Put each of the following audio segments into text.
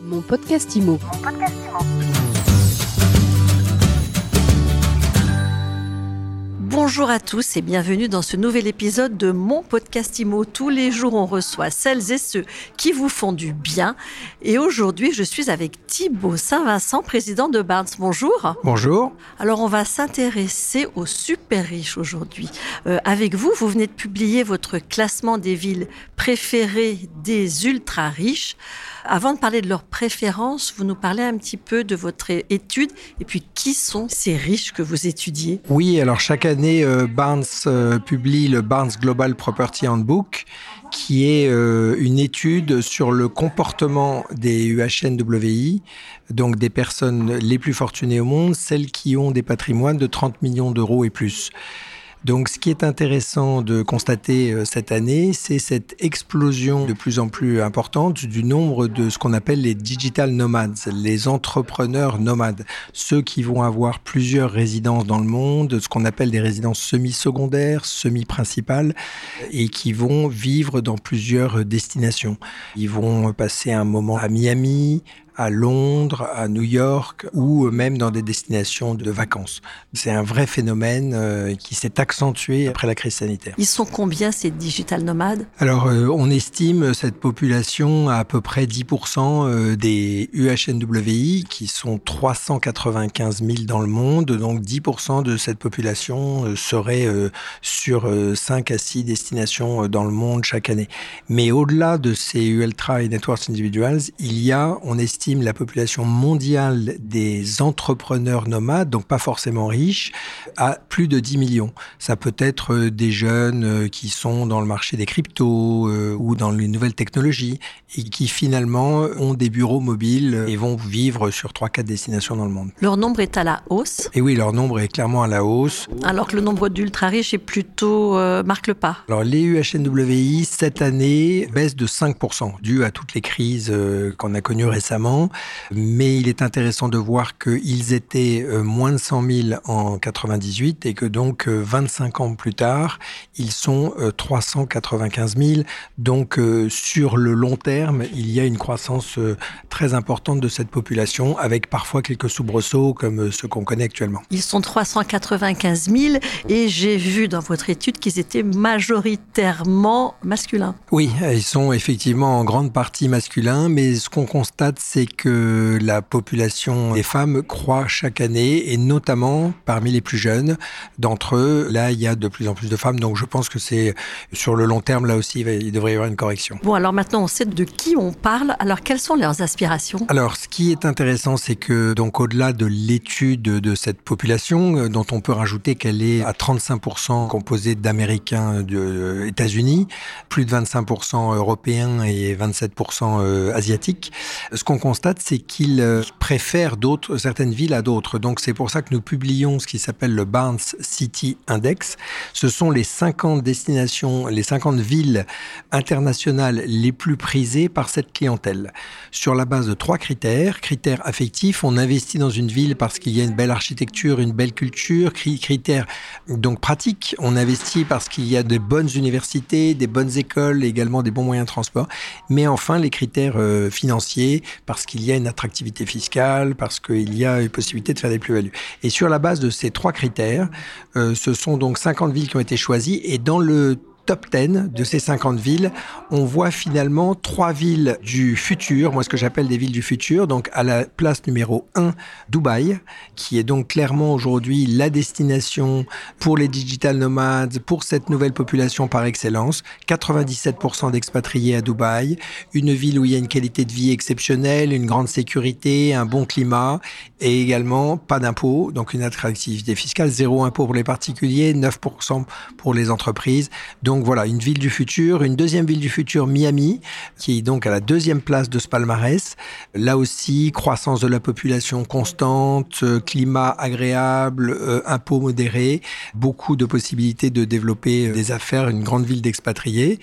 Mon podcast IMO. Bonjour à tous et bienvenue dans ce nouvel épisode de mon podcast IMO. Tous les jours, on reçoit celles et ceux qui vous font du bien. Et aujourd'hui, je suis avec Thibaut Saint-Vincent, président de Barnes. Bonjour. Bonjour. Alors, on va s'intéresser aux super riches aujourd'hui. Euh, avec vous, vous venez de publier votre classement des villes préférées des ultra riches. Avant de parler de leurs préférences, vous nous parlez un petit peu de votre étude et puis qui sont ces riches que vous étudiez? Oui, alors chaque année, euh, Barnes euh, publie le Barnes Global Property Handbook qui est euh, une étude sur le comportement des UHNWI, donc des personnes les plus fortunées au monde, celles qui ont des patrimoines de 30 millions d'euros et plus. Donc ce qui est intéressant de constater euh, cette année, c'est cette explosion de plus en plus importante du nombre de ce qu'on appelle les digital nomades, les entrepreneurs nomades, ceux qui vont avoir plusieurs résidences dans le monde, ce qu'on appelle des résidences semi-secondaires, semi-principales, et qui vont vivre dans plusieurs destinations. Ils vont passer un moment à Miami, à Londres, à New York ou même dans des destinations de vacances. C'est un vrai phénomène euh, qui s'est accentué après la crise sanitaire. Ils sont combien ces digital nomades? Alors euh, on estime cette population à à peu près 10% euh, des UHNWI qui sont 395 000 dans le monde. Donc 10% de cette population serait sur 5 à 6 destinations dans le monde chaque année. Mais au-delà de ces Ultra et Networks Individuals, il y a, on estime, la population mondiale des entrepreneurs nomades, donc pas forcément riches, à plus de 10 millions. Ça peut être euh, des jeunes euh, qui sont dans le marché des cryptos euh, ou dans les nouvelles technologies et qui finalement ont des bureaux mobiles et vont vivre sur 3-4 destinations dans le monde. Leur nombre est à la hausse? Et oui, leur nombre est clairement à la hausse. Alors que le nombre d'ultra riches est plutôt marque le pas. Alors les UHNWI cette année baissent de 5% dû à toutes les crises qu'on a connues récemment mais il est intéressant de voir qu'ils étaient euh, moins de 100 000 en 98 et que donc 25 euh, ans plus tard, ils sont 395 euh, 000. Donc sur le long terme, il y a une croissance très importante de cette population avec parfois quelques soubresauts comme ceux qu'on connaît actuellement. Ils sont 395 000 et j'ai vu dans votre étude qu'ils étaient majoritairement masculins. Oui, ils sont effectivement en grande partie masculins, mais ce qu'on constate, c'est que la population des femmes croît chaque année, et notamment parmi les plus jeunes d'entre eux. Là, il y a de plus en plus de femmes, donc je pense que c'est sur le long terme, là aussi, il devrait y avoir une correction. Bon, alors maintenant, on sait de qui on parle. Alors, quelles sont leurs aspirations? Alors, ce qui est intéressant, c'est que, donc, au-delà de l'étude de cette population, euh, dont on peut rajouter qu'elle est à 35% composée d'Américains des États-Unis, plus de 25% européens et 27% euh, asiatiques, ce qu'on constate c'est qu'ils euh, préfèrent certaines villes à d'autres. Donc c'est pour ça que nous publions ce qui s'appelle le Barnes City Index. Ce sont les 50 destinations, les 50 villes internationales les plus prisées par cette clientèle. Sur la base de trois critères. Critères affectifs, on investit dans une ville parce qu'il y a une belle architecture, une belle culture. Critères donc pratiques, on investit parce qu'il y a de bonnes universités, des bonnes écoles, également des bons moyens de transport. Mais enfin les critères euh, financiers qu'il y a une attractivité fiscale, parce qu'il y a une possibilité de faire des plus-values. Et sur la base de ces trois critères, euh, ce sont donc 50 villes qui ont été choisies. Et dans le top 10 de ces 50 villes, on voit finalement trois villes du futur, moi ce que j'appelle des villes du futur, donc à la place numéro 1, Dubaï, qui est donc clairement aujourd'hui la destination pour les digital nomades, pour cette nouvelle population par excellence. 97% d'expatriés à Dubaï, une ville où il y a une qualité de vie exceptionnelle, une grande sécurité, un bon climat et également pas d'impôts, donc une attractivité fiscale, zéro impôt pour les particuliers, 9% pour les entreprises. Donc donc voilà, une ville du futur. Une deuxième ville du futur, Miami, qui est donc à la deuxième place de ce palmarès. Là aussi, croissance de la population constante, euh, climat agréable, euh, impôts modérés, beaucoup de possibilités de développer euh, des affaires, une grande ville d'expatriés.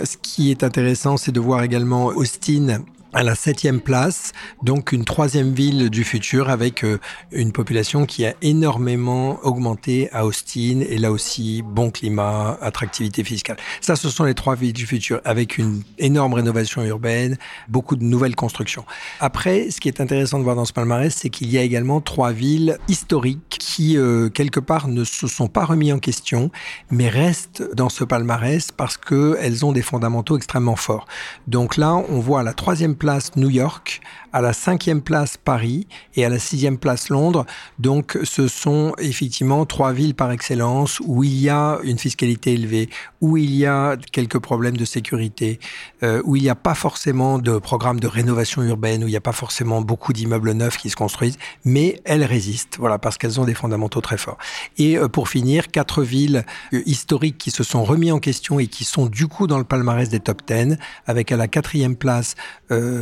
Ce qui est intéressant, c'est de voir également Austin à la septième place, donc une troisième ville du futur avec euh, une population qui a énormément augmenté à Austin et là aussi bon climat, attractivité fiscale. Ça, ce sont les trois villes du futur avec une énorme rénovation urbaine, beaucoup de nouvelles constructions. Après, ce qui est intéressant de voir dans ce palmarès, c'est qu'il y a également trois villes historiques qui, euh, quelque part, ne se sont pas remis en question, mais restent dans ce palmarès parce qu'elles ont des fondamentaux extrêmement forts. Donc là, on voit la troisième place New York, à la cinquième place Paris et à la sixième place Londres. Donc ce sont effectivement trois villes par excellence où il y a une fiscalité élevée, où il y a quelques problèmes de sécurité, euh, où il n'y a pas forcément de programme de rénovation urbaine, où il n'y a pas forcément beaucoup d'immeubles neufs qui se construisent, mais elles résistent, voilà, parce qu'elles ont des fondamentaux très forts. Et euh, pour finir, quatre villes euh, historiques qui se sont remis en question et qui sont du coup dans le palmarès des top 10, avec à la quatrième place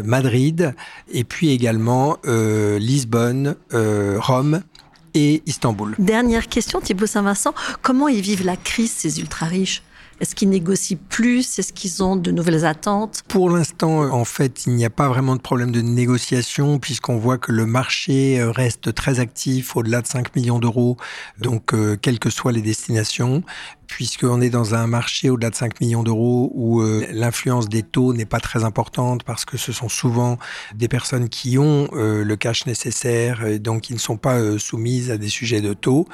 Madrid et puis également euh, Lisbonne, euh, Rome et Istanbul. Dernière question, Thibault Saint-Vincent, comment ils vivent la crise, ces ultra-riches? Est-ce qu'ils négocient plus? Est-ce qu'ils ont de nouvelles attentes? Pour l'instant, en fait, il n'y a pas vraiment de problème de négociation puisqu'on voit que le marché euh, reste très actif au-delà de 5 millions d'euros, donc quelles que soient les destinations puisqu'on est dans un marché au-delà de 5 millions d'euros où euh, l'influence des taux n'est pas très importante parce que ce sont souvent des personnes qui ont euh, le cash nécessaire donc qui ne sont pas euh, soumises à des sujets de taux.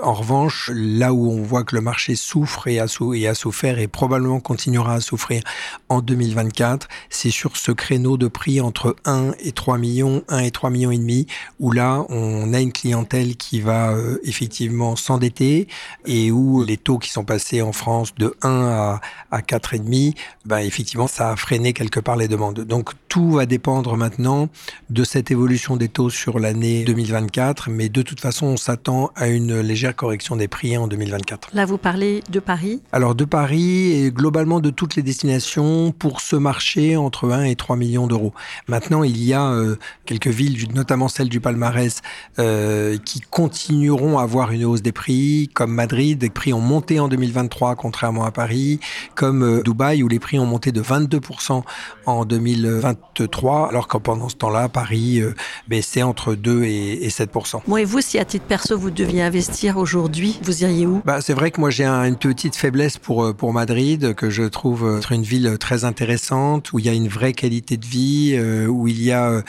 En revanche, là où on voit que le marché souffre et a, et a souffert et probablement continuera à souffrir en 2024, c'est sur ce créneau de prix entre 1 et 3 millions, 1 et 3 millions et demi, où là, on a une clientèle qui va effectivement s'endetter et où les taux qui sont passés en France de 1 à, à 4,5, ben effectivement, ça a freiné quelque part les demandes. Donc tout va dépendre maintenant de cette évolution des taux sur l'année 2024, mais de toute façon, on s'attend à une légère correction des prix en 2024. Là, vous parlez de Paris? Alors de Paris et globalement de toutes les destinations pour ce marché entre 1 et 3 millions d'euros. Maintenant, il y a euh, quelques villes, notamment celle du palmarès, euh, qui continueront à avoir une hausse des prix, comme Madrid, les prix ont monté en en 2023, contrairement à Paris, comme euh, Dubaï, où les prix ont monté de 22% en 2023, alors que pendant ce temps-là, Paris euh, baissait entre 2 et, 7%. Moi et vous, si à titre perso, vous deviez investir aujourd'hui, vous iriez où? Bah, C'est vrai que moi, j'ai une petite faiblesse pour, euh, pour Madrid, que je trouve être une ville très intéressante, où il y a une vraie qualité de vie, où il y a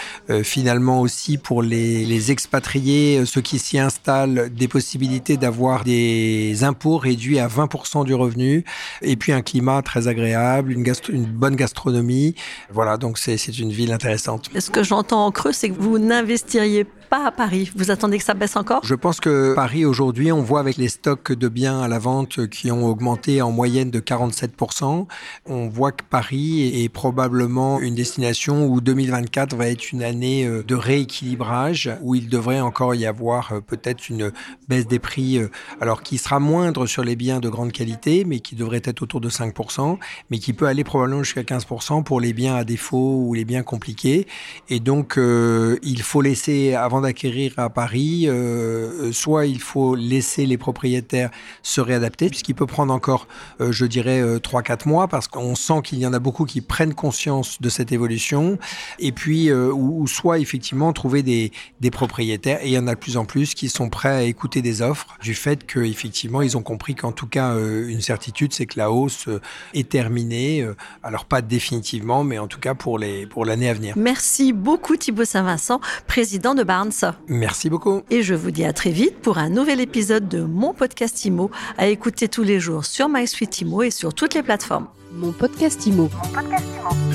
finalement aussi pour les, les expatriés, ceux qui s'y installent, des possibilités d'avoir des impôts réduits à 20% du revenu, et puis un climat très agréable, une, bonne gastronomie. Voilà, donc c'est une ville intéressante. Ce que j'entends en creux, c'est que vous n'investiriez pas à Paris. Vous attendez que ça baisse encore? Je pense que Paris aujourd'hui, on voit avec les stocks de biens à la vente qui ont augmenté en moyenne de 47%, on voit que Paris est probablement une destination où 2024 va être une année euh, de rééquilibrage, où il devrait encore y avoir euh, peut-être une baisse des prix, euh, alors qui sera moindre sur les biens de grande qualité, mais qui devrait être autour de 5%, mais qui peut aller probablement jusqu'à 15% pour les biens à défaut ou les biens compliqués. Et donc, il faut laisser, avant d'acquérir à Paris, euh, soit il faut laisser les propriétaires se réadapter, puisqu'il peut prendre encore, euh, je dirais, 3-4 euh, mois, parce qu'on sent qu'il y en a beaucoup qui prennent conscience de cette évolution, et puis, ou, soit effectivement trouver des, des, propriétaires, et il y en a de plus en plus qui sont prêts à écouter des offres, du fait qu'effectivement, ils ont compris qu'en tout cas, une certitude, c'est que la hausse est terminée, alors pas définitivement, mais en tout cas pour l'année pour à venir. Merci beaucoup Thibaut Saint-Vincent, président de Barnes. Merci beaucoup. Et je vous dis à très vite pour un nouvel épisode de mon podcast IMO à écouter tous les jours sur MySuite IMO et sur toutes les plateformes. Mon podcast IMO. Mon podcast IMO.